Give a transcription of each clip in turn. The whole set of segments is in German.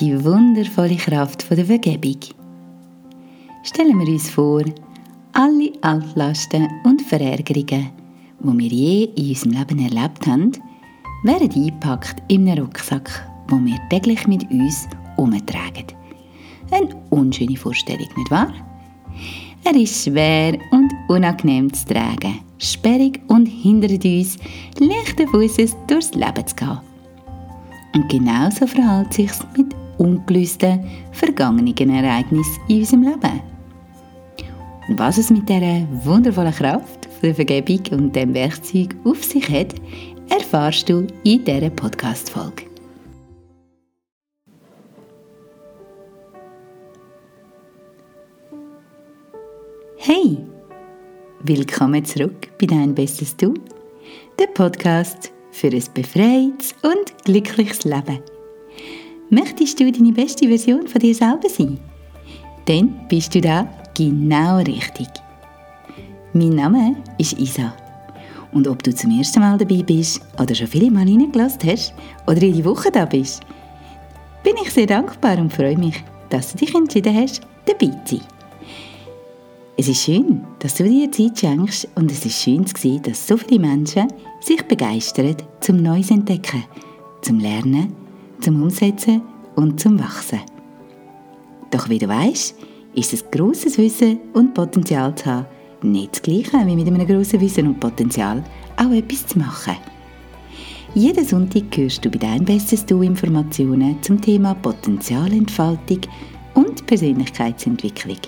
die wundervolle Kraft der Vergebung. Stellen wir uns vor, alle Altlasten und Verärgerungen, die wir je in unserem Leben erlebt haben, wären eingepackt in einen Rucksack, den wir täglich mit uns umtragen. Eine unschöne Vorstellung, nicht wahr? Er ist schwer und unangenehm zu tragen, sperrig und hindert uns, leichten Fußes durchs Leben zu gehen. Und genauso verhält sich mit ungelösten, vergangenen Ereignissen in unserem Leben. Und was es mit dieser wundervollen Kraft der Vergebung und dem Werkzeug auf sich hat, erfahrst du in dieser Podcast-Folge. Hey! Willkommen zurück bei Dein Bestes Du, der Podcast für ein befreites und glückliches Leben. Möchtest du deine beste Version von dir selber sein? Dann bist du da genau richtig. Mein Name ist Isa. Und ob du zum ersten Mal dabei bist oder schon viele Mal reingelassen hast oder jede Woche da bist, bin ich sehr dankbar und freue mich, dass du dich entschieden hast, dabei zu sein. Es ist schön, dass du dir Zeit schenkst und es ist schön zu sehen, dass so viele Menschen sich begeistern zum Neues entdecken, zum Lernen, zum Umsetzen und zum Wachsen. Doch wie du weißt, ist es grosses Wissen und Potenzial zu haben, nicht das Gleiche wie mit einem grossen Wissen und Potenzial auch etwas zu machen. Jeden Sonntag hörst du bei Dein Bestes Du Informationen zum Thema Potenzialentfaltung und Persönlichkeitsentwicklung.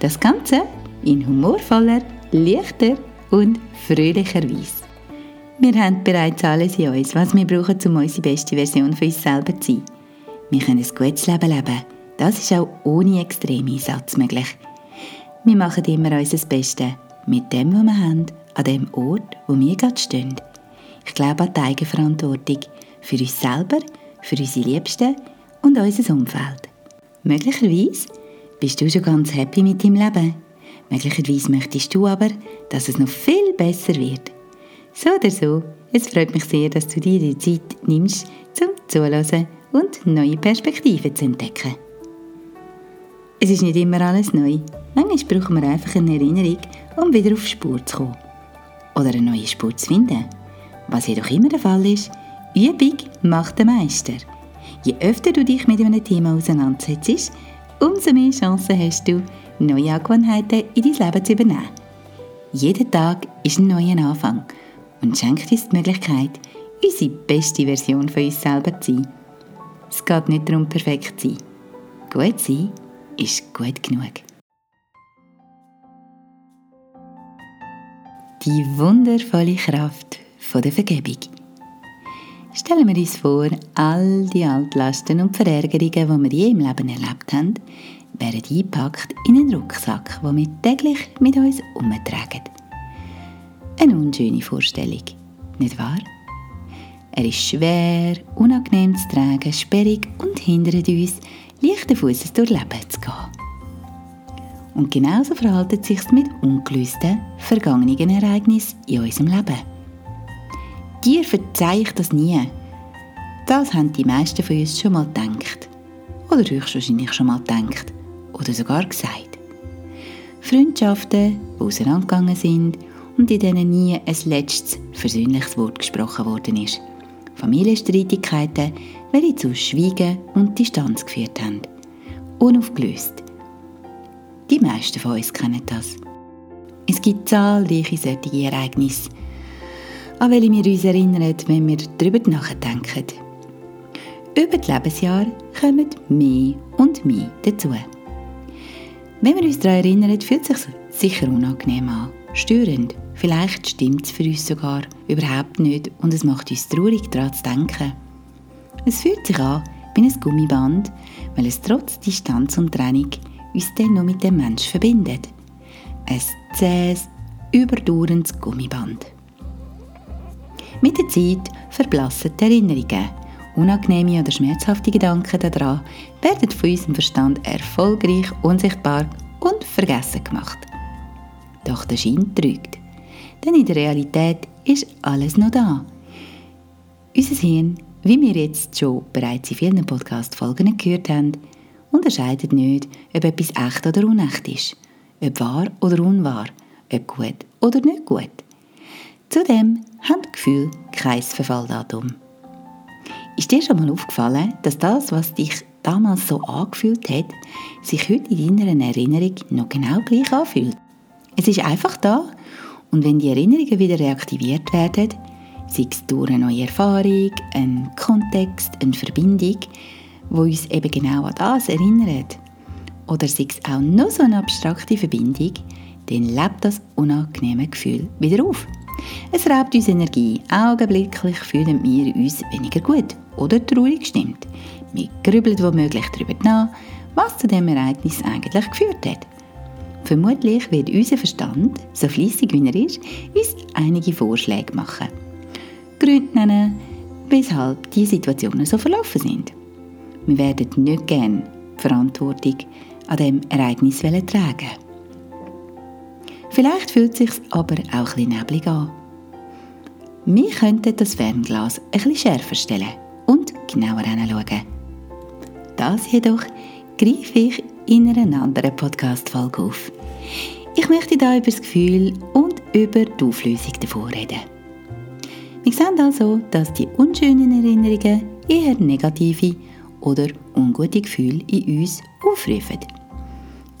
Das Ganze in humorvoller, leichter und fröhlicher Weise. Wir haben bereits alles in uns, was wir brauchen, um unsere beste Version von uns selber zu sein. Wir können ein gutes Leben leben. Das ist auch ohne extreme Einsatz möglich. Wir machen immer unser Bestes mit dem, was wir haben, an dem Ort, wo wir gerade stehen. Ich glaube an die Eigenverantwortung für uns selber, für unsere Liebsten und unser Umfeld. Möglicherweise bist du schon ganz happy mit deinem Leben. Möglicherweise möchtest du aber, dass es noch viel besser wird. So oder so, es freut mich sehr, dass du dir die Zeit nimmst, zum Zuhören und neue Perspektiven zu entdecken. Es ist nicht immer alles neu. Manchmal brauchen wir einfach eine Erinnerung, um wieder auf Spur zu kommen. Oder eine neue Spur zu finden. Was jedoch immer der Fall ist, Übung macht den Meister. Je öfter du dich mit einem Thema auseinandersetzt, umso mehr Chancen hast du, neue Angewohnheiten in dein Leben zu übernehmen. Jeder Tag ist ein neuer Anfang und schenkt uns die Möglichkeit, unsere beste Version von uns selber zu sein. Es geht nicht darum, perfekt zu sein. Gut sein ist gut genug. Die wundervolle Kraft der Vergebung. Stellen wir uns vor, all die Altlasten und Verärgerungen, die wir je im Leben erlebt haben, wären eingepackt in einen Rucksack, den wir täglich mit uns umtragen. Eine unschöne Vorstellung, nicht wahr? Er ist schwer, unangenehm zu tragen, sperrig und hindert uns, leichten Fußes durch Leben zu gehen. Und genauso verhält es sich mit ungelösten, vergangenen Ereignissen in unserem Leben. Dir verzeihe ich das nie. Das haben die meisten von uns schon mal gedacht. Oder höchstwahrscheinlich schon mal gedacht. Oder sogar gesagt. Freundschaften, die auseinandergegangen sind und in denen nie ein letztes versöhnliches Wort gesprochen worden ist. Familienstreitigkeiten, welche zu Schweigen und Distanz geführt haben. Unaufgelöst. Die meisten von uns kennen das. Es gibt zahlreiche solche Ereignisse, an welche wir uns erinnern, wenn wir darüber nachdenken. Über die Lebensjahre kommen mehr und mehr dazu. Wenn wir uns daran erinnern, fühlt es sich sicher unangenehm an, störend. Vielleicht stimmt es für uns sogar überhaupt nicht und es macht uns traurig, daran zu denken. Es fühlt sich an wie ein Gummiband, weil es trotz Distanz und Trennung uns dann noch mit dem Menschen verbindet. Ein zähes, überdauerndes Gummiband. Mit der Zeit verblassen die Erinnerungen. Unangenehme oder schmerzhafte Gedanken daran werden von unserem Verstand erfolgreich unsichtbar und vergessen gemacht. Doch der Schein trügt. Denn in der Realität ist alles noch da. Unser Hirn wie wir jetzt schon bereits in vielen Podcast-Folgen gehört haben, unterscheidet nicht, ob etwas echt oder unecht ist, ob wahr oder unwahr, ob gut oder nicht gut. Zudem haben Gefühle kein Verfalldatum. Ist dir schon mal aufgefallen, dass das, was dich damals so angefühlt hat, sich heute in deiner Erinnerung noch genau gleich anfühlt? Es ist einfach da und wenn die Erinnerungen wieder reaktiviert werden, sei es durch eine neue Erfahrung, einen Kontext, eine Verbindung, wo uns eben genau an das erinnert, oder sei es auch nur so eine abstrakte Verbindung, dann lebt das unangenehme Gefühl wieder auf. Es raubt uns Energie. Augenblicklich fühlen wir uns weniger gut oder traurig gestimmt. Wir grübeln womöglich darüber nach, was zu dem Ereignis eigentlich geführt hat. Vermutlich wird unser Verstand, so fließig wie er ist, uns einige Vorschläge machen. Gründe nennen, weshalb die Situationen so verlaufen sind. Wir werden nicht gerne die Verantwortung an dem Ereignis tragen. Vielleicht fühlt es sich aber auch ein neblig an. Wir könnten das Fernglas etwas schärfer stellen und genauer hinschauen. Das jedoch greife ich in einer anderen Podcast-Folge auf. Ich möchte da über das Gefühl und über die Auflösung davon reden. Wir sehen also, dass die unschönen Erinnerungen eher negative oder ungute Gefühle in uns aufrufen.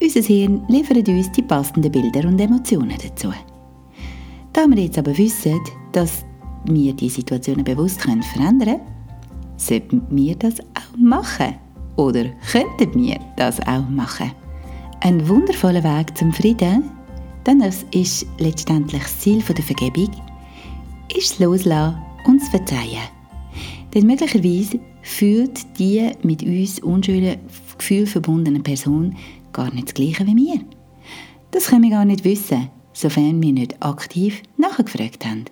Unser Hirn liefert uns die passenden Bilder und Emotionen dazu. Da wir jetzt aber wissen, dass wir die Situationen bewusst verändern können, sollten wir das auch machen. Oder könnten wir das auch machen? Ein wundervoller Weg zum Frieden, denn das ist letztendlich das Ziel der Vergebung, ist das Loslassen und das Verzeihen. Denn möglicherweise fühlt die mit uns unschönen Gefühl verbundene Person gar nicht das Gleiche wie wir. Das können wir gar nicht wissen, sofern wir nicht aktiv nachgefragt haben.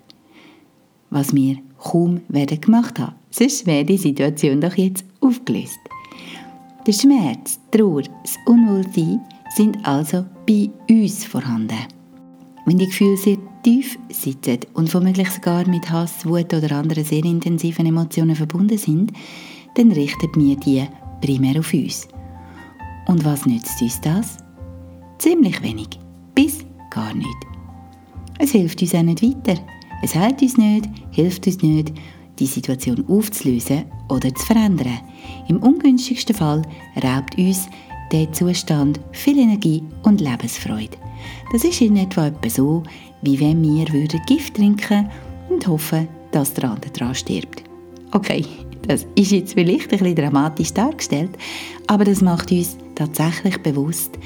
Was wir kaum werden gemacht haben. Sonst wäre die Situation doch jetzt aufgelöst. Der Schmerz, Trauer, das Unwohlsein sind also bei uns vorhanden. Wenn die Gefühle sehr tief sitzen und womöglich sogar mit Hass, Wut oder anderen sehr intensiven Emotionen verbunden sind, dann richten wir die primär auf uns. Und was nützt uns das? Ziemlich wenig, bis gar nicht. Es hilft uns auch nicht weiter. Es heilt uns nicht, hilft uns nicht, die Situation aufzulösen oder zu verändern. Im ungünstigsten Fall raubt uns der Zustand viel Energie und Lebensfreude. Das ist in etwa so, wie wenn wir würden Gift trinken und hoffen, dass der andere daran stirbt. Okay, das ist jetzt vielleicht ein bisschen dramatisch dargestellt, aber das macht uns tatsächlich bewusst,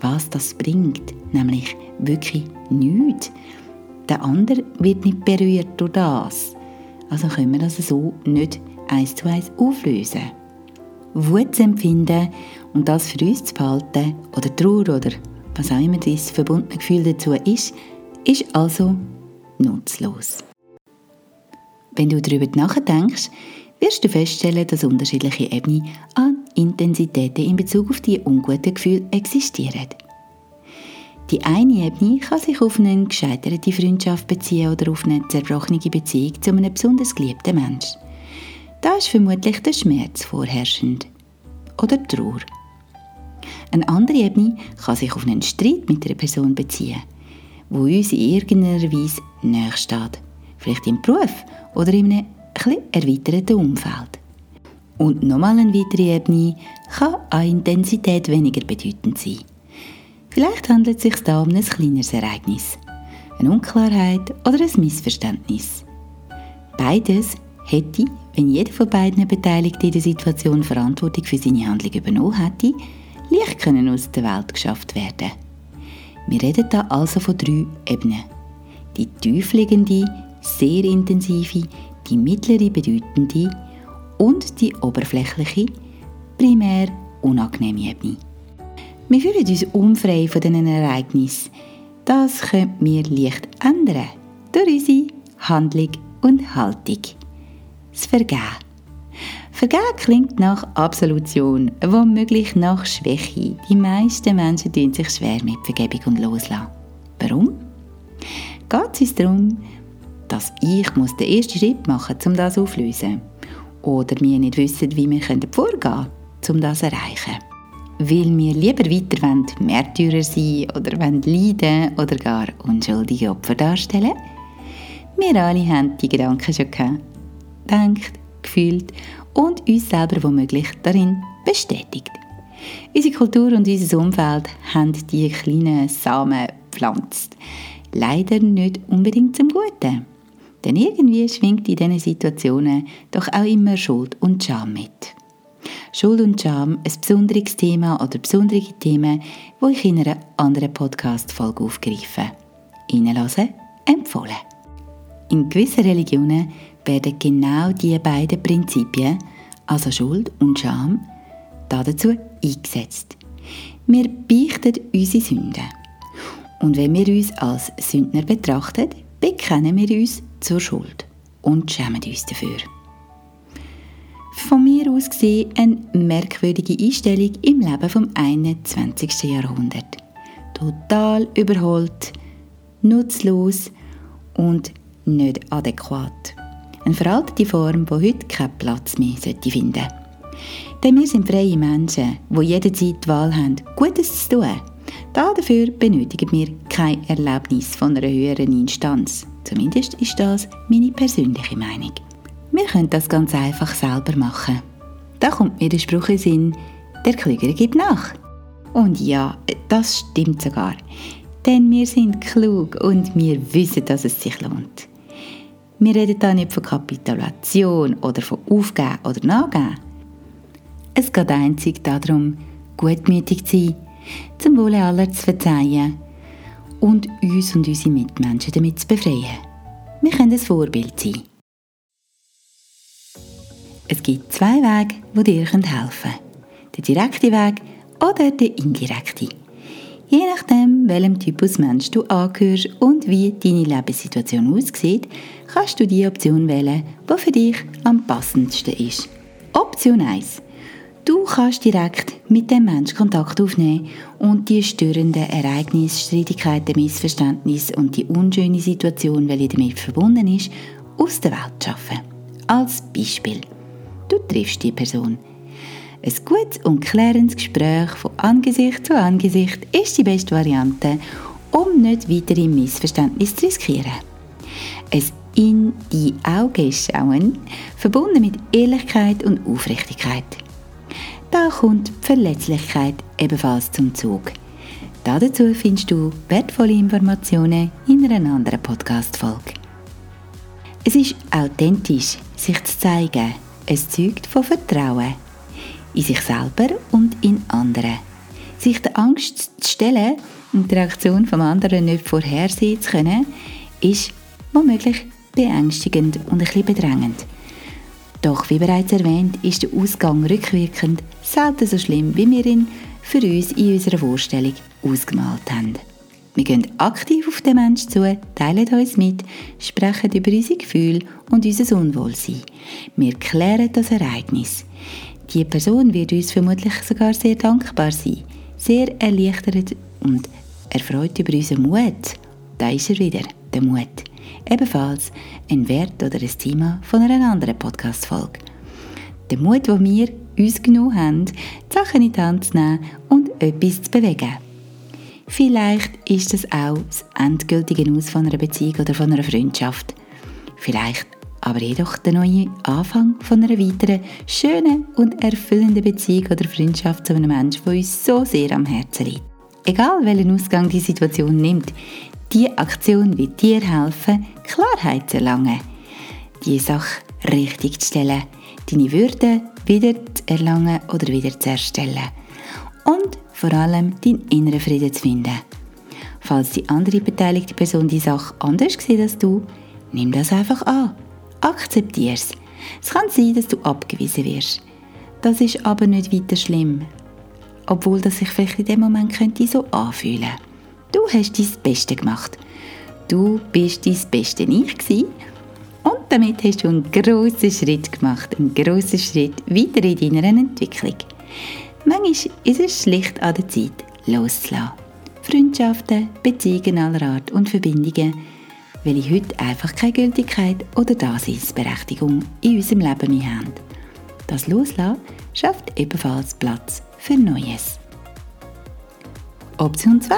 was das bringt, nämlich wirklich nichts. Der andere wird nicht berührt durch das. Also können wir das so nicht eins zu eins auflösen. Wut zu empfinden und das für uns zu behalten oder Trauer oder was auch immer das verbundene Gefühl dazu ist, ist also nutzlos. Wenn du darüber nachdenkst, wirst du feststellen, dass unterschiedliche Ebenen an Intensitäten in Bezug auf die unguten Gefühle existieren. Die eine Ebene kann sich auf eine gescheiterte Freundschaft beziehen oder auf eine zerbrochene Beziehung zu einem besonders geliebten Menschen. Da ist vermutlich der Schmerz vorherrschend. Oder die Trauer. Eine andere Ebene kann sich auf einen Streit mit einer Person beziehen, wo uns in irgendeiner Weise näher steht. Vielleicht im Beruf oder in einem etwas erweiterten Umfeld. Und nochmal eine weitere Ebene kann an Intensität weniger bedeutend sein. Vielleicht handelt es sich da um ein kleineres Ereignis, eine Unklarheit oder ein Missverständnis. Beides hätte, wenn jeder von beiden Beteiligten in der Situation Verantwortung für seine Handlung übernommen hätte, leicht können aus der Welt geschafft werden. Wir reden da also von drei Ebenen. Die tiefliegende, sehr intensive, die mittlere bedeutende und die oberflächliche, primär unangenehme Ebene. Wir fühlen uns unfrei von diesen Ereignissen. Das können wir leicht ändern durch unsere Handlung und Haltung. Das Vergehen. Vergehen klingt nach Absolution, womöglich nach Schwäche. Die meisten Menschen tun sich schwer mit Vergebung und Loslassen. Warum? Geht es uns darum, dass ich den ersten Schritt machen muss, um das aufzulösen? oder wir nicht wissen, wie wir vorgehen können, um das zu erreichen. Weil wir lieber weiter Märtyrer sein oder leiden oder gar unschuldige Opfer darstellen. Wir alle haben die Gedanken schon gehabt, gedacht, gefühlt und uns selber womöglich darin bestätigt. Unsere Kultur und unser Umfeld haben die kleinen Samen gepflanzt. Leider nicht unbedingt zum Guten. Denn irgendwie schwingt in diesen Situationen doch auch immer Schuld und Scham mit. Schuld und Scham, ein besonderes Thema oder besondere Themen, wo ich in einer anderen Podcast-Folge aufgreife. Reinlassen, empfohlen. In gewissen Religionen werden genau diese beiden Prinzipien, also Schuld und Scham, dazu eingesetzt. Wir beichten unsere Sünden. Und wenn wir uns als Sündner betrachten, bekennen wir uns zur Schuld und schämen uns dafür. Von mir aus gesehen eine merkwürdige Einstellung im Leben vom 21. Jahrhundert. Total überholt, nutzlos und nicht adäquat. Eine veraltete Form, die heute keinen Platz mehr finden sollte. Denn wir sind freie Menschen, die jederzeit die Wahl haben, Gutes zu tun. Dafür benötigen wir kein Erlebnis von einer höheren Instanz. Zumindest ist das meine persönliche Meinung. Wir können das ganz einfach selber machen. Da kommt mir der Spruch in Sinn, der Klügere gibt nach. Und ja, das stimmt sogar. Denn wir sind klug und wir wissen, dass es sich lohnt. Wir reden da nicht von Kapitulation oder von Aufgeben oder Nachgeben. Es geht einzig darum, gutmütig zu sein, zum Wohle aller zu verzeihen und uns und unsere Mitmenschen damit zu befreien. Wir können ein Vorbild sein. Es gibt zwei Wege, die dir helfen können. Der direkte Weg oder der indirekte. Je nachdem, welchem Typus Mensch du angehörst und wie deine Lebenssituation aussieht, kannst du die Option wählen, die für dich am passendsten ist. Option 1. Du kannst direkt mit dem Menschen Kontakt aufnehmen und die störenden Ereignisse, Streitigkeiten, Missverständnisse und die unschöne Situation, welche damit verbunden ist, aus der Welt schaffen. Als Beispiel. Du triffst die Person. Ein gutes und klärendes Gespräch von Angesicht zu Angesicht ist die beste Variante, um nicht weitere Missverständnisse zu riskieren. Ein in die Augen schauen, verbunden mit Ehrlichkeit und Aufrichtigkeit. Da kommt die Verletzlichkeit ebenfalls zum Zug. Dazu findest du wertvolle Informationen in einer anderen Podcast-Folge. Es ist authentisch, sich zu zeigen. Es zeugt von Vertrauen. In sich selber und in anderen. Sich der Angst zu stellen und die Reaktion vom anderen nicht vorhersehen zu können, ist womöglich beängstigend und ein bisschen bedrängend. Doch wie bereits erwähnt, ist der Ausgang rückwirkend selten so schlimm, wie wir ihn für uns in unserer Vorstellung ausgemalt haben. Wir gehen aktiv auf den Menschen zu, teilen uns mit, sprechen über unsere Gefühle und unser Unwohlsein. Wir klären das Ereignis. Die Person wird uns vermutlich sogar sehr dankbar sein, sehr erleichtert und erfreut über unseren Mut. Da ist er wieder, der Mut. Ebenfalls ein Wert oder ein Thema von einer anderen Podcast-Folge. Der Mut, den wir uns genommen haben, die Sachen in die Hand zu nehmen und etwas zu bewegen. Vielleicht ist es auch das endgültige Aus von einer Beziehung oder von einer Freundschaft. Vielleicht aber jedoch der neue Anfang von einer weiteren schönen und erfüllenden Beziehung oder Freundschaft zu einem Menschen, der uns so sehr am Herzen liegt. Egal welchen Ausgang die Situation nimmt, die Aktion wird dir helfen, Klarheit zu erlangen, die Sache richtig zu stellen, deine Würde wieder zu erlangen oder wieder zu erstellen und vor allem deinen inneren Frieden zu finden. Falls die andere beteiligte Person die Sache anders sieht als du, nimm das einfach an. Akzeptiere es. Es kann sein, dass du abgewiesen wirst. Das ist aber nicht weiter schlimm. Obwohl das sich vielleicht in dem Moment könnte so anfühlen. Du hast dein Beste gemacht. Du bist dein beste Ich gewesen. und damit hast du einen grossen Schritt gemacht, einen grossen Schritt weiter in deiner Entwicklung. Manchmal ist es schlicht an der Zeit, loszulassen. Freundschaften, Beziehungen aller Art und Verbindungen, welche heute einfach keine Gültigkeit oder Daseinsberechtigung in unserem Leben mehr haben. Das Loslassen schafft ebenfalls Platz für Neues. Option 2.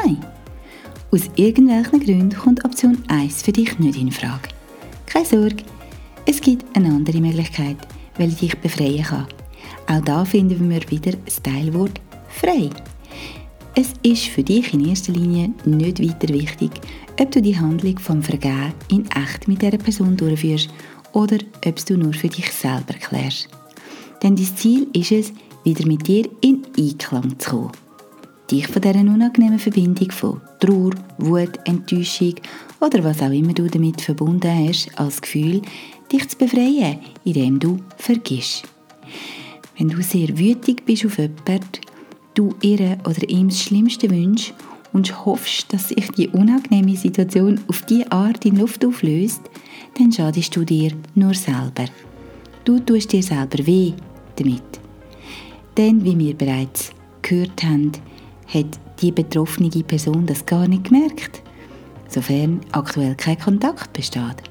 Aus irgendwelchen Gründen kommt Option 1 für dich nicht in Frage. Keine Sorge, es gibt eine andere Möglichkeit, welche dich befreien kann. Auch da finden wir wieder das Teilwort frei. Es ist für dich in erster Linie nicht weiter wichtig, ob du die Handlung vom Vergehen in echt mit dieser Person durchführst oder ob du nur für dich selber klärst. Denn dein Ziel ist es, wieder mit dir in Einklang zu kommen. Dich von dieser unangenehmen Verbindung von Trauer, Wut, Enttäuschung oder was auch immer du damit verbunden hast, als Gefühl, dich zu befreien, indem du vergisst. Wenn du sehr wütig bist auf jemanden, du ihr oder ihm das Schlimmste wünschst und hoffst, dass sich die unangenehme Situation auf diese Art in Luft auflöst, dann schadest du dir nur selber. Du tust dir selber weh damit. Denn, wie wir bereits gehört haben, hat die betroffene Person das gar nicht gemerkt, sofern aktuell kein Kontakt besteht.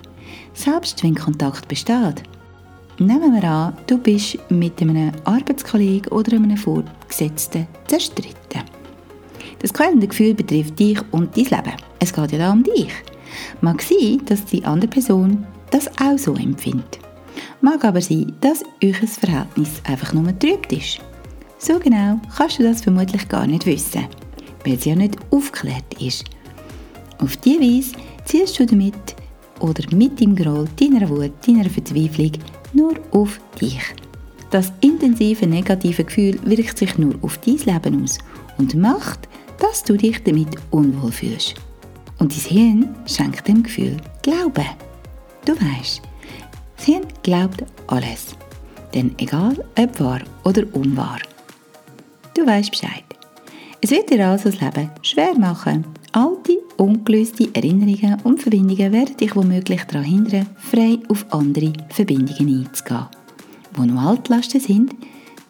Selbst wenn Kontakt besteht. Nehmen wir an, du bist mit einem Arbeitskollegen oder einem Vorgesetzten zerstritten. Das quälende Gefühl betrifft dich und dein Leben. Es geht ja da um dich. Mag sein, dass die andere Person das auch so empfindet. Mag aber sein, dass euer Verhältnis einfach nur trübt ist. So genau kannst du das vermutlich gar nicht wissen, weil es ja nicht aufgeklärt ist. Auf diese Weise ziehst du damit oder mit dem Groll deiner Wut, deiner Verzweiflung nur auf dich. Das intensive negative Gefühl wirkt sich nur auf dein Leben aus und macht, dass du dich damit unwohl fühlst. Und dein Hirn schenkt dem Gefühl Glauben. Du weißt, das Hirn glaubt alles. Denn egal ob wahr oder unwahr. Du weißt Bescheid. Es wird dir also das Leben schwer machen. Alte, ungelöste Erinnerungen und Verbindungen werden dich womöglich daran hindern, frei auf andere Verbindungen einzugehen. Wo noch Altlasten sind,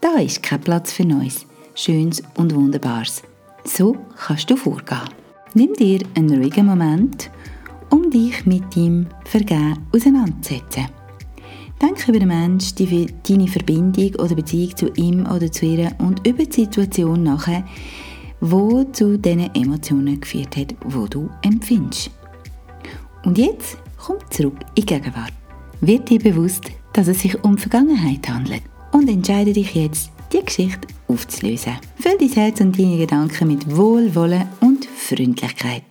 da ist kein Platz für Neues, Schönes und Wunderbares. So kannst du vorgehen. Nimm dir einen ruhigen Moment, um dich mit deinem Vergehen auseinanderzusetzen. Denk über den Menschen, deine Verbindung oder Beziehung zu ihm oder zu ihr und über die Situation nachher, wo zu diesen Emotionen geführt hat, wo du empfindest. Und jetzt komm zurück in die Gegenwart. Wird dir bewusst, dass es sich um Vergangenheit handelt und entscheide dich jetzt, die Geschichte aufzulösen. Füll dein Herz und deine Gedanken mit Wohlwollen und Freundlichkeit.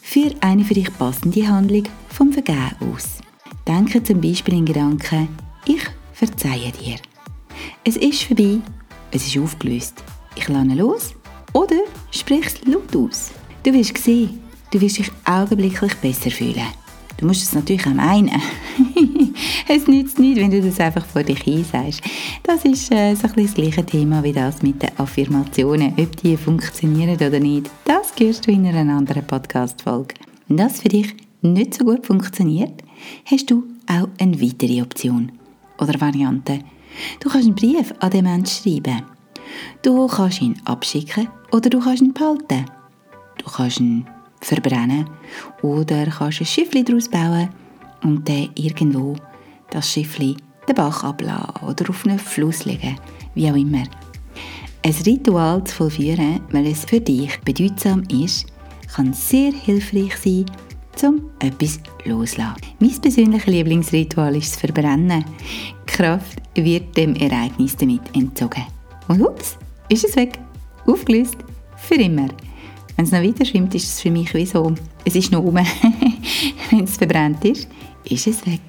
Für eine für dich passende Handlung vom Vergehen aus. Denke zum Beispiel in Gedanken, ich verzeihe dir. Es ist vorbei, es ist aufgelöst. Ich lerne los oder sprich es laut aus. Du wirst sehen, du wirst dich augenblicklich besser fühlen. Du musst es natürlich auch meinen. es nützt nicht, wenn du das einfach vor dich hin sagst. Das ist äh, so ein bisschen das gleiche Thema wie das mit den Affirmationen. Ob die funktionieren oder nicht, das hörst du in einer anderen Podcast-Folge. Wenn das für dich nicht so gut funktioniert, hast du auch eine weitere Option oder Variante. Du kannst einen Brief an den Menschen schreiben. Du kannst ihn abschicken oder du kannst ihn behalten. Du kannst ihn verbrennen oder kannst ein Schiffli daraus bauen und dann irgendwo das Schiffli den Bach abladen oder auf einen Fluss legen, wie auch immer. Ein Ritual zu vollführen, weil es für dich bedeutsam ist, kann sehr hilfreich sein, um etwas loszulassen. Mein persönliches Lieblingsritual ist das Verbrennen. Die Kraft wird dem Ereignis damit entzogen. Und ups, ist es weg. Aufgelöst. Für immer. Wenn es noch weiter schwimmt, ist es für mich wie so, es ist noch oben. Wenn es verbrannt ist, ist es weg.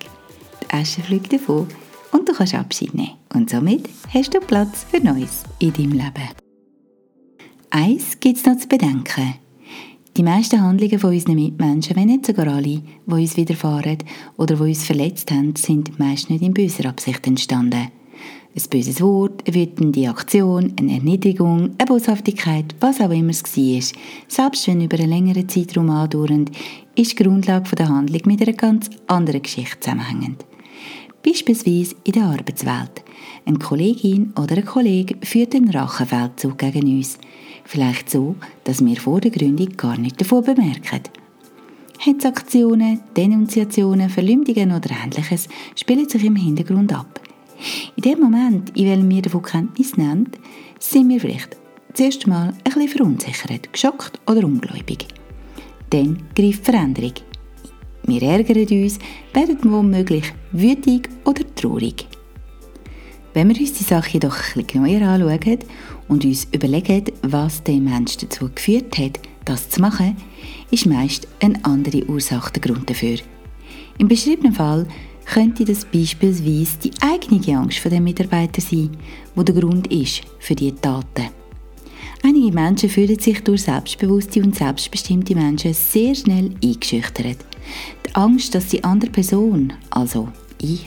Die Asche fliegt davon und du kannst Abschied nehmen. Und somit hast du Platz für Neues in deinem Leben. Eins gibt es noch zu bedenken. Die meisten Handlungen von unseren Mitmenschen, wenn nicht sogar alle, die uns widerfahren oder die uns verletzt haben, sind meist nicht in böser Absicht entstanden. Ein böses Wort, eine wütende Aktion, eine Erniedrigung, eine Boshaftigkeit, was auch immer es war, selbst wenn über einen längeren Zeitraum andauernd, ist die Grundlage der Handlung mit einer ganz anderen Geschichte zusammenhängend. Beispielsweise in der Arbeitswelt. Eine Kollegin oder ein Kollege führt einen Rachefeldzug gegen uns – Vielleicht so, dass wir vor der Gründung gar nicht davon bemerken. Hetzaktionen, Denunziationen, Verleumdungen oder ähnliches spielen sich im Hintergrund ab. In dem Moment, in dem wir davon Kenntnis nehmen, sind wir vielleicht zuerst mal ein bisschen verunsichert, geschockt oder ungläubig. Dann greift Veränderung. Wir ärgern uns, werden womöglich wütig oder traurig. Wenn wir uns die Sache jedoch ein bisschen genauer anschauen und uns überlegen, was den Menschen dazu geführt hat, das zu machen, ist meist eine andere Ursache der Grund dafür. Im beschriebenen Fall könnte das beispielsweise die eigene Angst der Mitarbeiter sein, wo der Grund ist für diese Taten. Einige Menschen fühlen sich durch selbstbewusste und selbstbestimmte Menschen sehr schnell eingeschüchtert. Die Angst, dass die andere Person, also ich,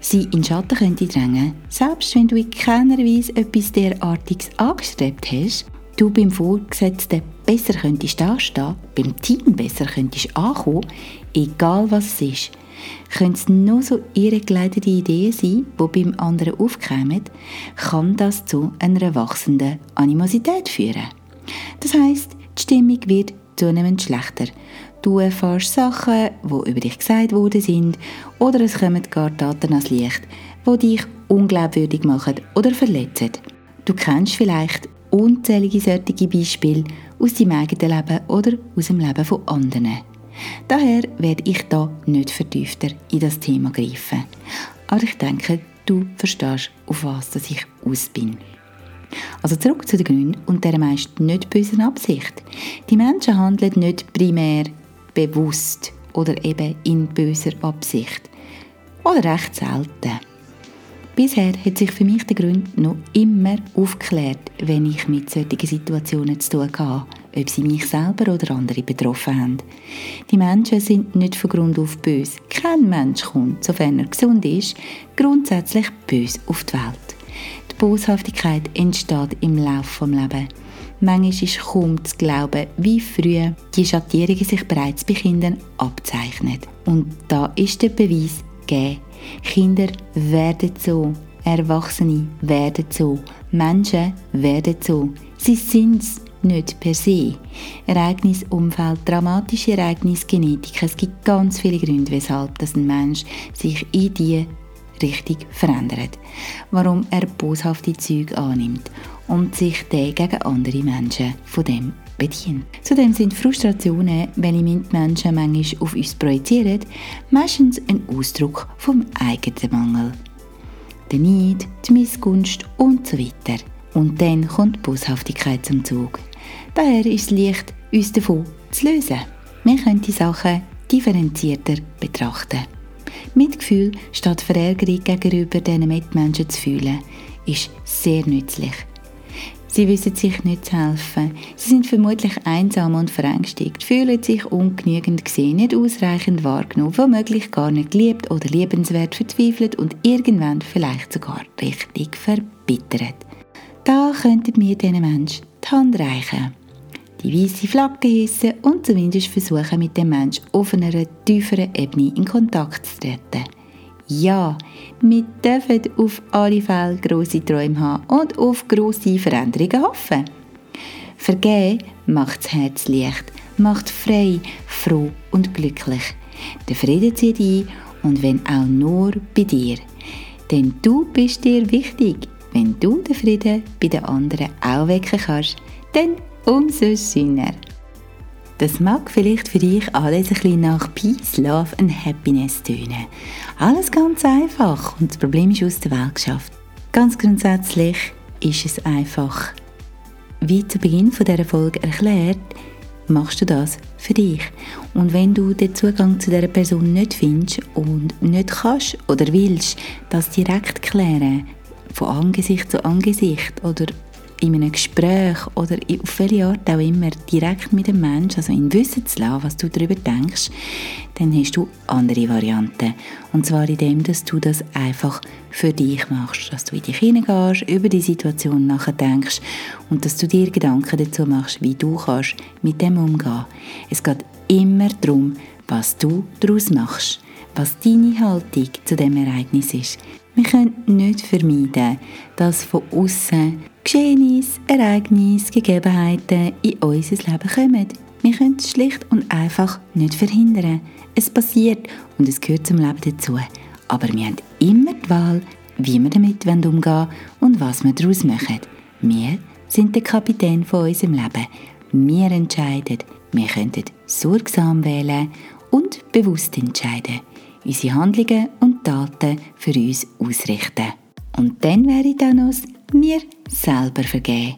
sie in Schatten könnte drängen, selbst wenn du in keiner Weise etwas derartiges angestrebt hast, du beim Vorgesetzten besser könntest dastehen, beim Team besser könntest ankommen, egal was es ist, können es nur so irregeleitete Ideen sein, die beim anderen aufkommen, kann das zu einer wachsenden Animosität führen. Das heißt, die Stimmung wird zunehmend schlechter. Du erfährst Sachen, die über dich gesagt worden sind, oder es kommen gar Daten ans Licht, die dich unglaubwürdig machen oder verletzen. Du kennst vielleicht unzählige solche Beispiele aus deinem eigenen Leben oder aus dem Leben von anderen. Daher werde ich da nicht vertiefter in das Thema greifen. Aber ich denke, du verstehst, auf was ich aus bin. Also zurück zu den Gründen und der meist nicht bösen Absicht. Die Menschen handeln nicht primär bewusst oder eben in böser Absicht. Oder recht selten. Bisher hat sich für mich der Grund noch immer aufgeklärt, wenn ich mit solchen Situationen zu tun hatte, ob sie mich selber oder andere betroffen haben. Die Menschen sind nicht von Grund auf böse. Kein Mensch kommt, sofern er gesund ist, grundsätzlich böse auf die Welt. Die Boshaftigkeit entsteht im Laufe des Lebens. Manchmal ist kaum zu glauben, wie früh die Schattierungen sich bereits bei Kindern abzeichnen. Und da ist der Beweis gegeben. Kinder werden so, Erwachsene werden so, Menschen werden so. Sie sind es nicht per se. Ereignisumfeld, dramatische Ereignisse, Genetik. Es gibt ganz viele Gründe, weshalb dass ein Mensch sich in diese Richtung verändert. Warum er boshafte Züge annimmt und sich dann gegen andere Menschen von dem bedient. Zudem sind Frustrationen, welche Mitmenschen manchmal auf uns projizieren, meistens ein Ausdruck vom eigenen Mangel. Der Neid, die Missgunst und so weiter. Und dann kommt die Boshaftigkeit zum Zug. Daher ist es leicht, uns davon zu lösen. Wir können die Sachen differenzierter betrachten. Mitgefühl statt Verärgerung gegenüber diesen Mitmenschen zu fühlen, ist sehr nützlich. Sie wissen sich nicht zu helfen. Sie sind vermutlich einsam und verängstigt, fühlen sich ungenügend gesehen, nicht ausreichend wahrgenommen, womöglich gar nicht geliebt oder liebenswert verzweifelt und irgendwann vielleicht sogar richtig verbittert. Da könnten wir diesen Menschen die Hand reichen, die weiße Flagge hissen und zumindest versuchen, mit dem Menschen auf einer tieferen Ebene in Kontakt zu treten. Ja, wir dürfen auf alle Fälle grosse Träume haben und auf grosse Veränderungen hoffen. Vergehen macht das Herz leicht, macht frei, froh und glücklich. Der Frieden zieht ein und wenn auch nur bei dir. Denn du bist dir wichtig. Wenn du den Frieden bei den anderen auch wecken kannst, dann umso schöner. Das mag vielleicht für dich alles ein bisschen nach Peace, Love and Happiness tönen. Alles ganz einfach und das Problem ist aus der Welt geschafft. Ganz grundsätzlich ist es einfach. Wie zu Beginn von dieser Folge erklärt, machst du das für dich. Und wenn du den Zugang zu dieser Person nicht findest und nicht kannst oder willst, das direkt klären, von Angesicht zu Angesicht oder in einem Gespräch oder auf welche Art auch immer direkt mit dem Menschen, also in Wissen zu lassen, was du darüber denkst, dann hast du andere Varianten. Und zwar in dem, dass du das einfach für dich machst, dass du in dich hineingehst, über die Situation nachdenkst und dass du dir Gedanken dazu machst, wie du kannst mit dem umgehen. Es geht immer darum, was du daraus machst, was deine Haltung zu dem Ereignis ist. Wir können nicht vermeiden, dass von außen Geschehnisse, Ereignisse, Gegebenheiten in unser Leben kommen. Wir können es schlicht und einfach nicht verhindern. Es passiert und es gehört zum Leben dazu. Aber wir haben immer die Wahl, wie wir damit umgehen wollen und was wir daraus machen. Wir sind der Kapitän von unserem Leben. Wir entscheiden. Wir können sorgsam wählen und bewusst entscheiden. Unsere Handlungen und Taten für uns ausrichten. Und dann wäre da noch mir selber vergeben.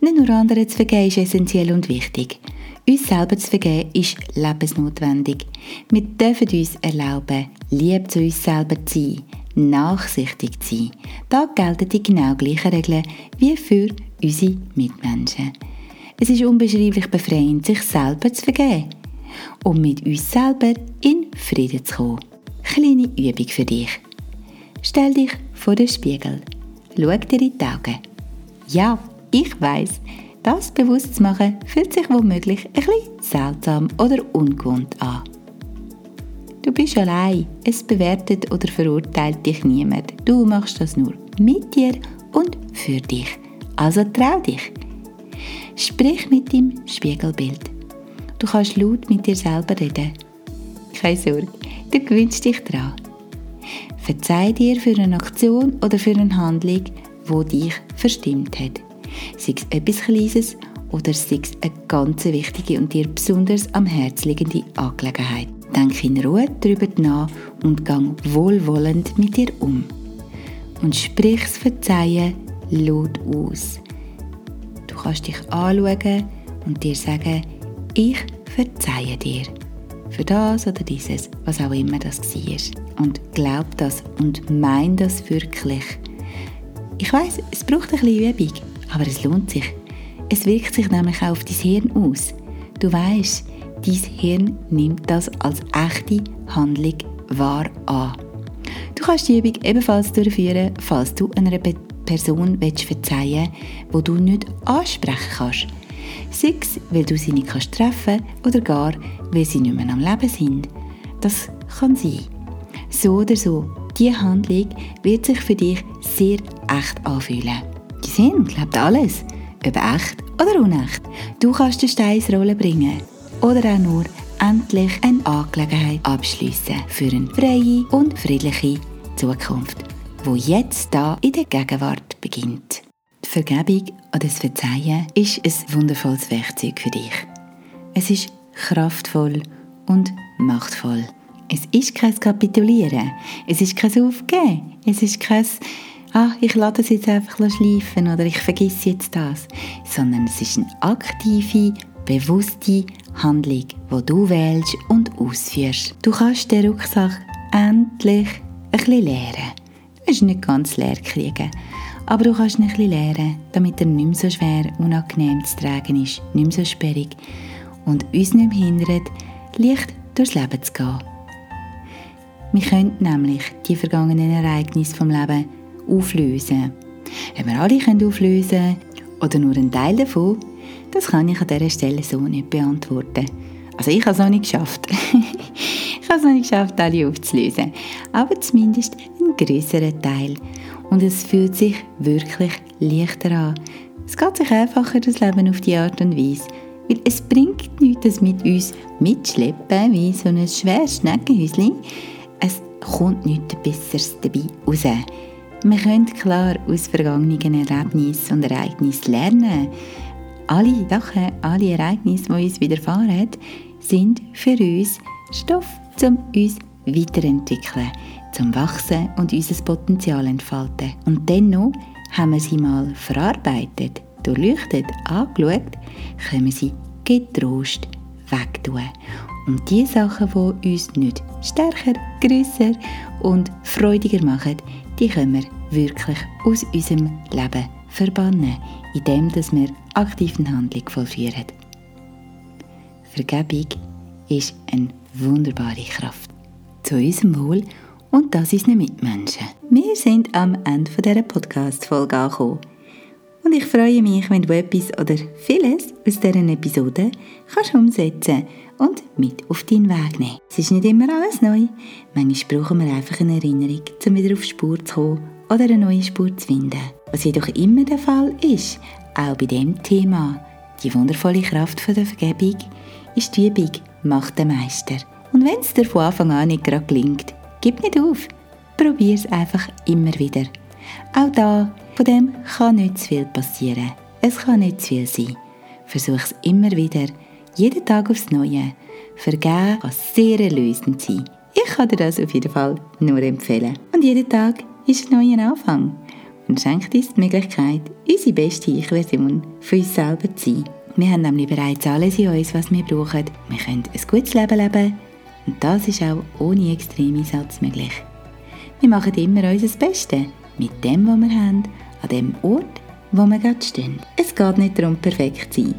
Nicht nur anderen zu vergeben ist essentiell und wichtig. Uns selber zu vergeben ist lebensnotwendig. Wir dürfen uns erlauben, lieb zu uns selber zu sein, nachsichtig zu sein. Da gelten die genau gleichen Regeln wie für unsere Mitmenschen. Es ist unbeschreiblich befreiend, sich selber zu vergeben um mit uns selber in Frieden zu kommen. Kleine Übung für dich. Stell dich vor den Spiegel. Schau dir in die Augen. Ja, ich weiß, das bewusst zu machen fühlt sich womöglich ein bisschen seltsam oder ungewohnt an. Du bist allein, es bewertet oder verurteilt dich niemand. Du machst das nur mit dir und für dich. Also trau dich. Sprich mit dem Spiegelbild. Du kannst laut mit dir selber reden. Keine Sorge, du gewöhnst dich dran. Verzeih dir für eine Aktion oder für eine Handlung, die dich verstimmt hat. Sei es etwas Kleines oder sei es eine ganz wichtige und dir besonders am Herzen liegende Angelegenheit. Denk in Ruhe darüber nach und gang wohlwollend mit dir um. Und sprich das Verzeihen laut aus. Du kannst dich anschauen und dir sagen, ich verzeihe dir. Für das oder dieses, was auch immer das war. Und glaub das und mein das wirklich. Ich weiß, es braucht ein bisschen Übung, aber es lohnt sich. Es wirkt sich nämlich auch auf dein Hirn aus. Du weißt, dein Hirn nimmt das als echte Handlung wahr an. Du kannst die Übung ebenfalls durchführen, falls du einer Person verzeihen willst, die du nicht ansprechen kannst sei es, weil du sie nicht kannst treffen oder gar, weil sie nicht mehr am Leben sind. Das kann sein. So oder so, diese Handlung wird sich für dich sehr echt anfühlen. Die Sinn glaubt alles, ob echt oder unecht. Du kannst den Stein Rollen bringen oder auch nur endlich eine Angelegenheit abschließen für eine freie und friedliche Zukunft, wo jetzt da in der Gegenwart beginnt. Vergebung oder das Verzeihen ist ein wundervolles Werkzeug für dich. Es ist kraftvoll und machtvoll. Es ist kein Kapitulieren, es ist kein Aufgeben, es ist kein «Ah, ich lasse das jetzt einfach schleifen» oder «Ich vergesse jetzt das», sondern es ist eine aktive, bewusste Handlung, die du wählst und ausführst. Du kannst den Rucksack endlich ein bisschen leeren. Du wirst nicht ganz leer kriegen, aber du kannst ihn ein bisschen lernen, damit er nicht mehr so schwer, unangenehm zu tragen ist, nicht mehr so sperrig und uns nicht mehr hindert, leicht durchs Leben zu gehen. Wir können nämlich die vergangenen Ereignisse vom Leben auflösen. Ob wir alle können auflösen oder nur einen Teil davon, das kann ich an dieser Stelle so nicht beantworten. Also ich habe es noch nicht geschafft. ich habe es noch nicht geschafft, alle aufzulösen. Aber zumindest einen größeren Teil. Und es fühlt sich wirklich leichter an. Es geht sich einfacher, das Leben auf die Art und Weise. Weil es bringt nichts, das mit uns mitschleppen, wie so ein schweres Schneckenhäuschen. Es kommt nichts Besseres dabei raus. Wir können klar aus vergangenen Erlebnissen und Ereignissen lernen. Alle Sachen, alle Ereignisse, die uns widerfahren, sind für uns Stoff, um uns weiterentwickeln zum Wachsen und unser Potenzial entfalten. Und dennoch haben wir sie mal verarbeitet, durchleuchtet, angeschaut, können wir sie getrost wegtun. Und die Sachen, die uns nicht stärker, grösser und freudiger machen, die können wir wirklich aus unserem Leben verbannen, indem wir aktiv eine Handlung vollführen. Vergebung ist eine wunderbare Kraft. Zu unserem Wohl und das ist unseren Mitmenschen. Wir sind am Ende dieser Podcast-Folge angekommen. Und ich freue mich, wenn du etwas oder vieles aus dieser Episode kannst umsetzen und mit auf deinen Weg nehmen. Es ist nicht immer alles neu. Manchmal brauchen wir einfach eine Erinnerung, um wieder auf Spur zu kommen oder eine neue Spur zu finden. Was jedoch immer der Fall ist, auch bei dem Thema, die wundervolle Kraft der Vergebung, ist die Übung, macht den Meister. Und wenn es dir von Anfang an nicht gerade gelingt, Gib nicht auf. probier es einfach immer wieder. Auch da, von dem kann nicht zu viel passieren. Es kann nicht zu viel sein. Versuch es immer wieder, jeden Tag aufs Neue. Vergeben kann sehr erlösend sein. Ich kann dir das auf jeden Fall nur empfehlen. Und jeden Tag ist ein neuer Anfang und schenkt uns die Möglichkeit, unsere beste Ich-Version für uns selber zu sein. Wir haben nämlich bereits alles in uns, was wir brauchen. Wir können ein gutes Leben leben und das ist auch ohne Extremisatz möglich. Wir machen immer unser Bestes mit dem, was wir haben, an dem Ort, wo wir gerade stehen. Es geht nicht darum, perfekt zu sein.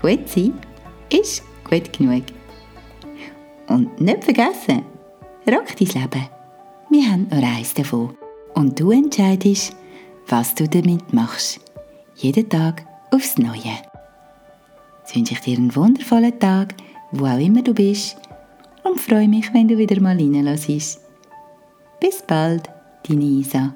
Gut sein ist gut genug. Und nicht vergessen, rock dein Leben. Wir haben nur eins davon. Und du entscheidest, was du damit machst. Jeden Tag aufs Neue. Jetzt wünsche ich dir einen wundervollen Tag, wo auch immer du bist, und freue mich, wenn du wieder mal reinlässt. Bis bald, deine Isa.